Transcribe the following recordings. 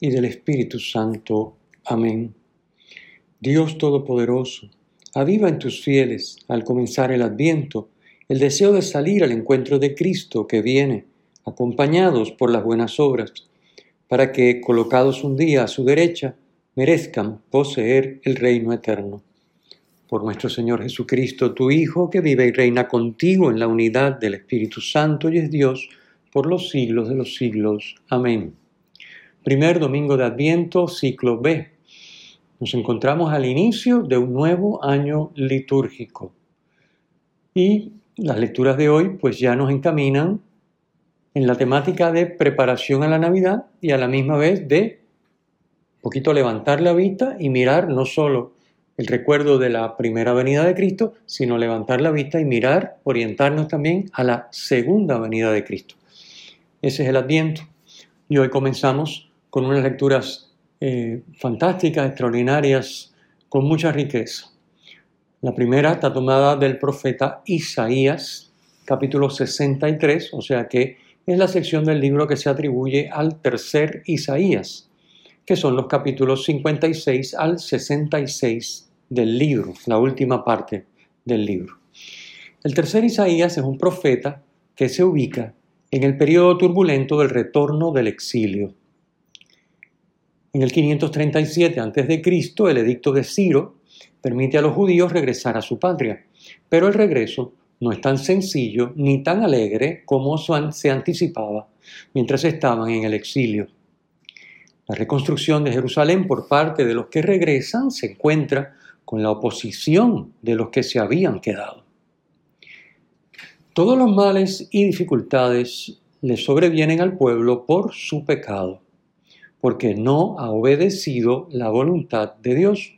y del Espíritu Santo. Amén. Dios Todopoderoso, aviva en tus fieles, al comenzar el adviento, el deseo de salir al encuentro de Cristo que viene, acompañados por las buenas obras, para que, colocados un día a su derecha, merezcan poseer el reino eterno. Por nuestro Señor Jesucristo, tu Hijo, que vive y reina contigo en la unidad del Espíritu Santo y es Dios, por los siglos de los siglos. Amén. Primer domingo de Adviento, ciclo B. Nos encontramos al inicio de un nuevo año litúrgico. Y las lecturas de hoy pues ya nos encaminan en la temática de preparación a la Navidad y a la misma vez de un poquito levantar la vista y mirar no solo el recuerdo de la primera venida de Cristo, sino levantar la vista y mirar, orientarnos también a la segunda venida de Cristo. Ese es el Adviento. Y hoy comenzamos con unas lecturas eh, fantásticas, extraordinarias, con mucha riqueza. La primera está tomada del profeta Isaías, capítulo 63, o sea que es la sección del libro que se atribuye al tercer Isaías, que son los capítulos 56 al 66 del libro, la última parte del libro. El tercer Isaías es un profeta que se ubica en el periodo turbulento del retorno del exilio. En el 537 a.C., el edicto de Ciro permite a los judíos regresar a su patria, pero el regreso no es tan sencillo ni tan alegre como se anticipaba mientras estaban en el exilio. La reconstrucción de Jerusalén por parte de los que regresan se encuentra con la oposición de los que se habían quedado. Todos los males y dificultades le sobrevienen al pueblo por su pecado, porque no ha obedecido la voluntad de Dios.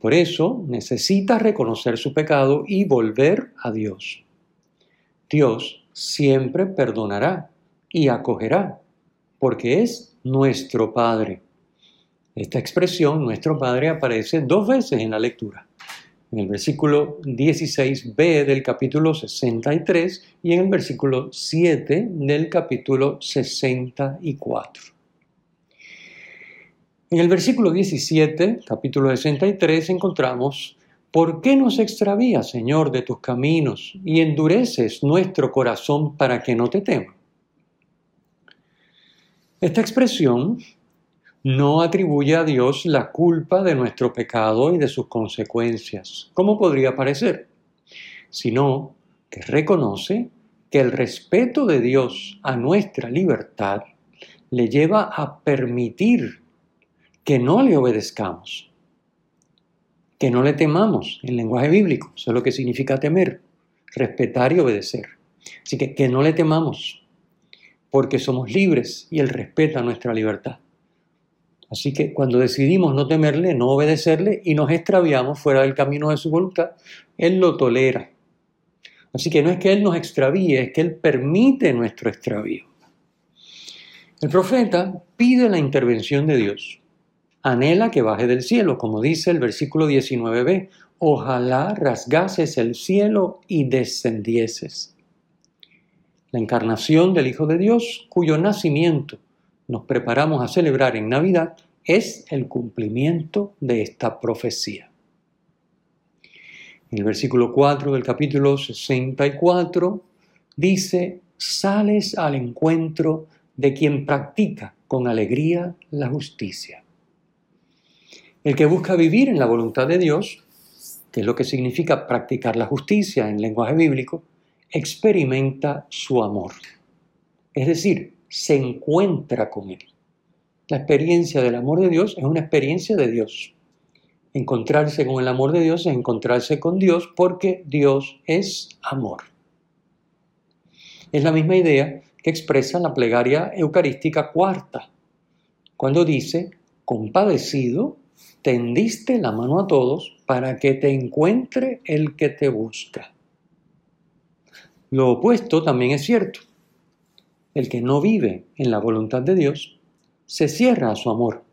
Por eso necesita reconocer su pecado y volver a Dios. Dios siempre perdonará y acogerá, porque es nuestro Padre. Esta expresión, nuestro Padre, aparece dos veces en la lectura en el versículo 16b del capítulo 63 y en el versículo 7 del capítulo 64. En el versículo 17, capítulo 63, encontramos, ¿por qué nos extravías, Señor, de tus caminos y endureces nuestro corazón para que no te tema? Esta expresión no atribuye a Dios la culpa de nuestro pecado y de sus consecuencias, como podría parecer, sino que reconoce que el respeto de Dios a nuestra libertad le lleva a permitir que no le obedezcamos, que no le temamos en lenguaje bíblico, eso es lo que significa temer, respetar y obedecer. Así que que no le temamos, porque somos libres y Él respeta nuestra libertad. Así que cuando decidimos no temerle, no obedecerle y nos extraviamos fuera del camino de su voluntad, Él lo tolera. Así que no es que Él nos extravíe, es que Él permite nuestro extravío. El profeta pide la intervención de Dios. Anhela que baje del cielo, como dice el versículo 19b. Ojalá rasgases el cielo y descendieses. La encarnación del Hijo de Dios, cuyo nacimiento nos preparamos a celebrar en Navidad es el cumplimiento de esta profecía. En el versículo 4 del capítulo 64 dice, sales al encuentro de quien practica con alegría la justicia. El que busca vivir en la voluntad de Dios, que es lo que significa practicar la justicia en lenguaje bíblico, experimenta su amor. Es decir, se encuentra con Él. La experiencia del amor de Dios es una experiencia de Dios. Encontrarse con el amor de Dios es encontrarse con Dios porque Dios es amor. Es la misma idea que expresa la plegaria eucarística cuarta. cuando dice, compadecido, tendiste la mano a todos para que te encuentre el que te busca. Lo opuesto también es cierto. El que no vive en la voluntad de Dios se cierra a su amor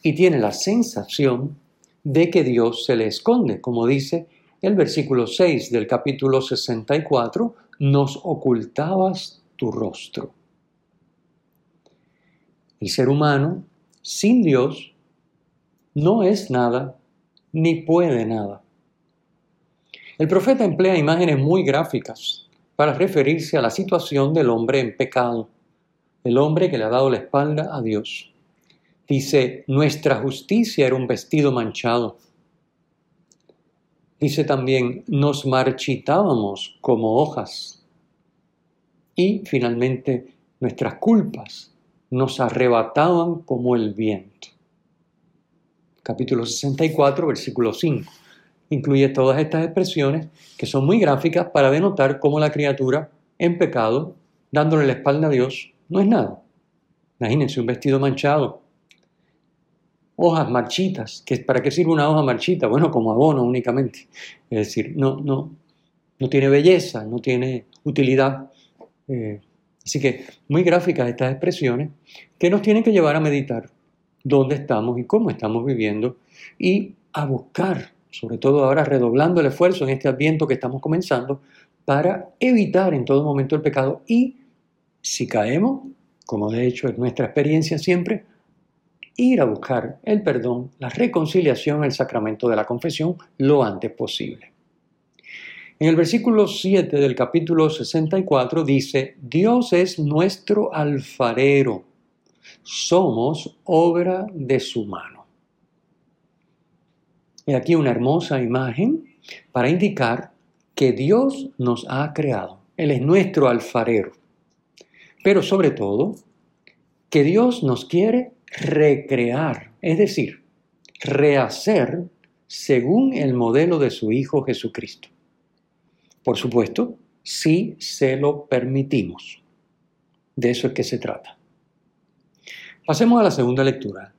y tiene la sensación de que Dios se le esconde, como dice el versículo 6 del capítulo 64, nos ocultabas tu rostro. El ser humano, sin Dios, no es nada ni puede nada. El profeta emplea imágenes muy gráficas para referirse a la situación del hombre en pecado, el hombre que le ha dado la espalda a Dios. Dice, nuestra justicia era un vestido manchado. Dice también, nos marchitábamos como hojas. Y finalmente, nuestras culpas nos arrebataban como el viento. Capítulo 64, versículo 5. Incluye todas estas expresiones que son muy gráficas para denotar cómo la criatura en pecado, dándole la espalda a Dios, no es nada. Imagínense un vestido manchado, hojas marchitas. ¿Para qué sirve una hoja marchita? Bueno, como abono únicamente. Es decir, no, no, no tiene belleza, no tiene utilidad. Eh, así que muy gráficas estas expresiones que nos tienen que llevar a meditar dónde estamos y cómo estamos viviendo y a buscar, sobre todo ahora redoblando el esfuerzo en este adviento que estamos comenzando, para evitar en todo momento el pecado y, si caemos, como de hecho es nuestra experiencia siempre, ir a buscar el perdón, la reconciliación, el sacramento de la confesión lo antes posible. En el versículo 7 del capítulo 64 dice, Dios es nuestro alfarero, somos obra de su mano. Y aquí una hermosa imagen para indicar que Dios nos ha creado. Él es nuestro alfarero. Pero sobre todo, que Dios nos quiere recrear, es decir, rehacer según el modelo de su Hijo Jesucristo. Por supuesto, si se lo permitimos. De eso es que se trata. Pasemos a la segunda lectura.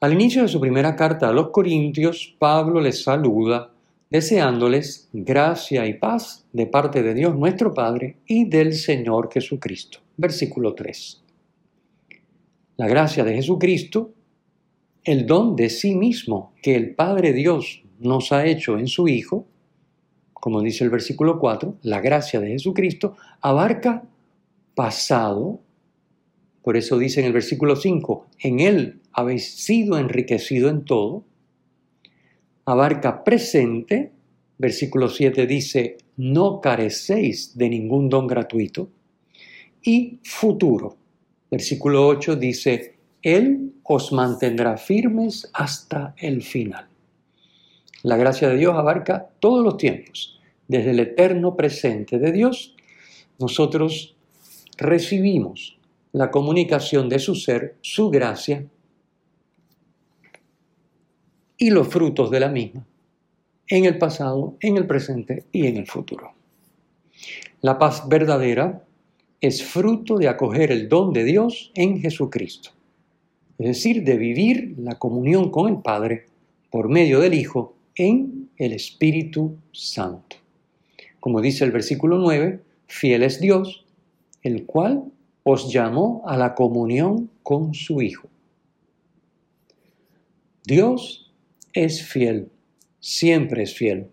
Al inicio de su primera carta a los Corintios, Pablo les saluda deseándoles gracia y paz de parte de Dios nuestro Padre y del Señor Jesucristo. Versículo 3 la gracia de Jesucristo, el don de sí mismo que el Padre Dios nos ha hecho en su Hijo, como dice el versículo 4, la gracia de Jesucristo abarca pasado, por eso dice en el versículo 5, en Él habéis sido enriquecido en todo, abarca presente, versículo 7 dice, no carecéis de ningún don gratuito, y futuro, Versículo 8 dice, Él os mantendrá firmes hasta el final. La gracia de Dios abarca todos los tiempos. Desde el eterno presente de Dios, nosotros recibimos la comunicación de su ser, su gracia y los frutos de la misma en el pasado, en el presente y en el futuro. La paz verdadera es fruto de acoger el don de Dios en Jesucristo, es decir, de vivir la comunión con el Padre por medio del Hijo en el Espíritu Santo. Como dice el versículo 9, fiel es Dios, el cual os llamó a la comunión con su Hijo. Dios es fiel, siempre es fiel,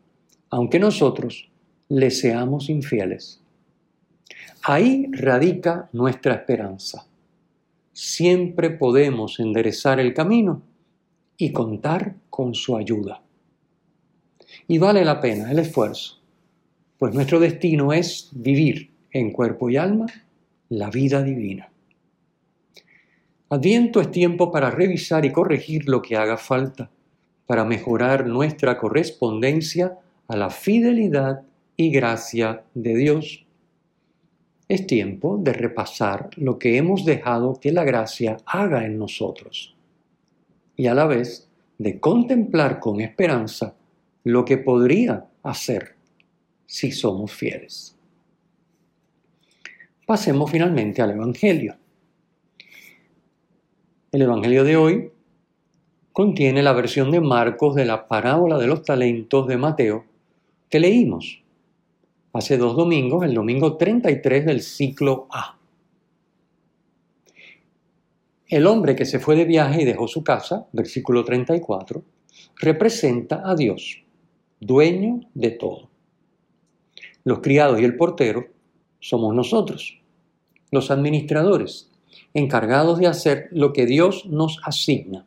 aunque nosotros le seamos infieles. Ahí radica nuestra esperanza. Siempre podemos enderezar el camino y contar con su ayuda. Y vale la pena el esfuerzo, pues nuestro destino es vivir en cuerpo y alma la vida divina. Adviento es tiempo para revisar y corregir lo que haga falta, para mejorar nuestra correspondencia a la fidelidad y gracia de Dios es tiempo de repasar lo que hemos dejado que la gracia haga en nosotros y a la vez de contemplar con esperanza lo que podría hacer si somos fieles. Pasemos finalmente al Evangelio. El Evangelio de hoy contiene la versión de Marcos de la parábola de los talentos de Mateo que leímos hace dos domingos, el domingo 33 del ciclo A. El hombre que se fue de viaje y dejó su casa, versículo 34, representa a Dios, dueño de todo. Los criados y el portero somos nosotros, los administradores, encargados de hacer lo que Dios nos asigna.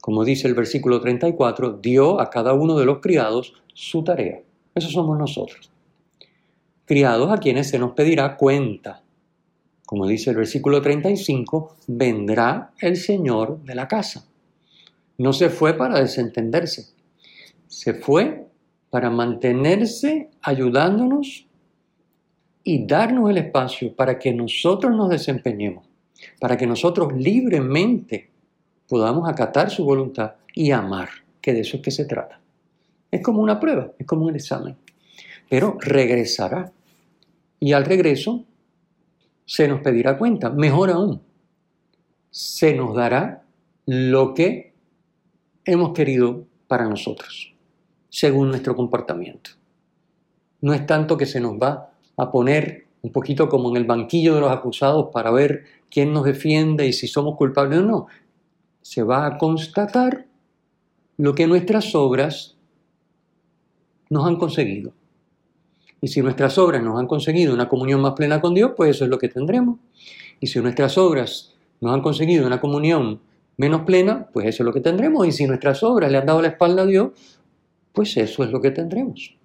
Como dice el versículo 34, dio a cada uno de los criados su tarea. Eso somos nosotros. Criados a quienes se nos pedirá cuenta. Como dice el versículo 35, vendrá el Señor de la casa. No se fue para desentenderse, se fue para mantenerse ayudándonos y darnos el espacio para que nosotros nos desempeñemos, para que nosotros libremente podamos acatar su voluntad y amar, que de eso es que se trata. Es como una prueba, es como un examen. Pero regresará. Y al regreso se nos pedirá cuenta. Mejor aún, se nos dará lo que hemos querido para nosotros, según nuestro comportamiento. No es tanto que se nos va a poner un poquito como en el banquillo de los acusados para ver quién nos defiende y si somos culpables o no. Se va a constatar lo que nuestras obras nos han conseguido. Y si nuestras obras nos han conseguido una comunión más plena con Dios, pues eso es lo que tendremos. Y si nuestras obras nos han conseguido una comunión menos plena, pues eso es lo que tendremos. Y si nuestras obras le han dado la espalda a Dios, pues eso es lo que tendremos.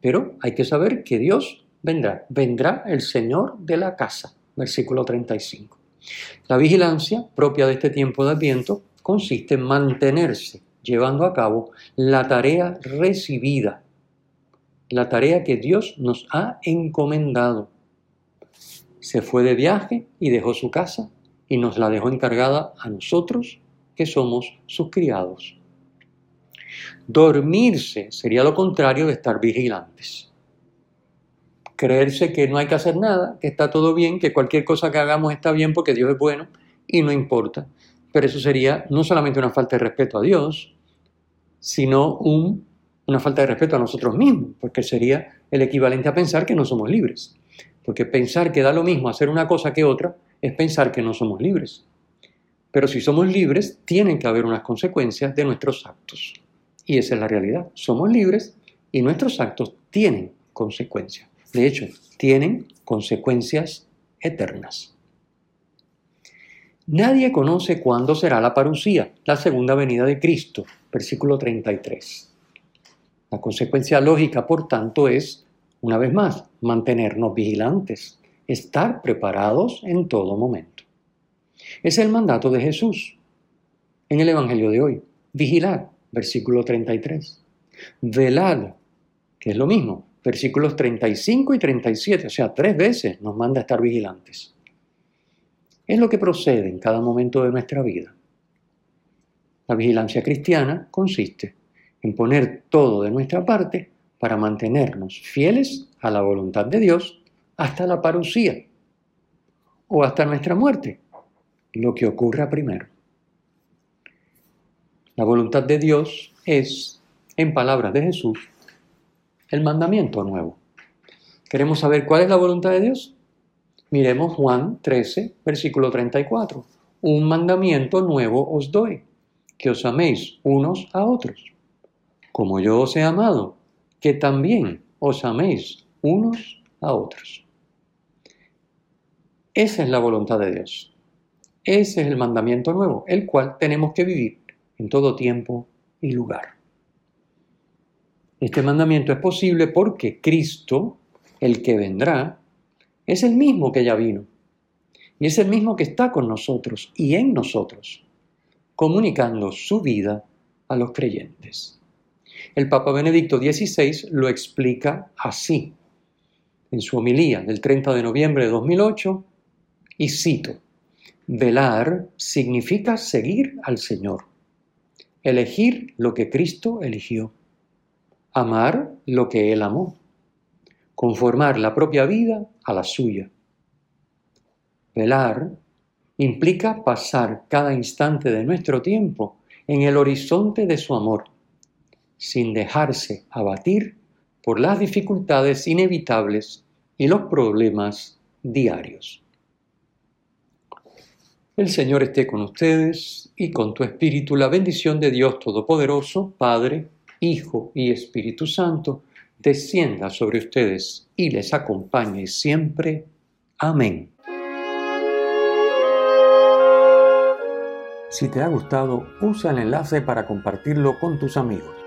Pero hay que saber que Dios vendrá. Vendrá el Señor de la casa. Versículo 35. La vigilancia propia de este tiempo de Adviento consiste en mantenerse llevando a cabo la tarea recibida, la tarea que Dios nos ha encomendado. Se fue de viaje y dejó su casa y nos la dejó encargada a nosotros que somos sus criados. Dormirse sería lo contrario de estar vigilantes creerse que no hay que hacer nada, que está todo bien, que cualquier cosa que hagamos está bien porque Dios es bueno y no importa. Pero eso sería no solamente una falta de respeto a Dios, sino una falta de respeto a nosotros mismos, porque sería el equivalente a pensar que no somos libres. Porque pensar que da lo mismo hacer una cosa que otra es pensar que no somos libres. Pero si somos libres, tienen que haber unas consecuencias de nuestros actos. Y esa es la realidad. Somos libres y nuestros actos tienen consecuencias. De hecho, tienen consecuencias eternas. Nadie conoce cuándo será la parucía, la segunda venida de Cristo, versículo 33. La consecuencia lógica, por tanto, es, una vez más, mantenernos vigilantes, estar preparados en todo momento. Es el mandato de Jesús en el Evangelio de hoy. Vigilad, versículo 33. Velad, que es lo mismo, versículos 35 y 37, o sea, tres veces nos manda a estar vigilantes. Es lo que procede en cada momento de nuestra vida. La vigilancia cristiana consiste en poner todo de nuestra parte para mantenernos fieles a la voluntad de Dios hasta la parucía o hasta nuestra muerte, lo que ocurra primero. La voluntad de Dios es, en palabras de Jesús, el mandamiento nuevo. ¿Queremos saber cuál es la voluntad de Dios? Miremos Juan 13, versículo 34. Un mandamiento nuevo os doy, que os améis unos a otros, como yo os he amado, que también os améis unos a otros. Esa es la voluntad de Dios. Ese es el mandamiento nuevo, el cual tenemos que vivir en todo tiempo y lugar. Este mandamiento es posible porque Cristo, el que vendrá, es el mismo que ya vino. Y es el mismo que está con nosotros y en nosotros, comunicando su vida a los creyentes. El Papa Benedicto XVI lo explica así en su homilía del 30 de noviembre de 2008 y cito, velar significa seguir al Señor, elegir lo que Cristo eligió amar lo que Él amó, conformar la propia vida a la suya. Velar implica pasar cada instante de nuestro tiempo en el horizonte de su amor, sin dejarse abatir por las dificultades inevitables y los problemas diarios. El Señor esté con ustedes y con tu espíritu. La bendición de Dios Todopoderoso, Padre, Hijo y Espíritu Santo, descienda sobre ustedes y les acompañe siempre. Amén. Si te ha gustado, usa el enlace para compartirlo con tus amigos.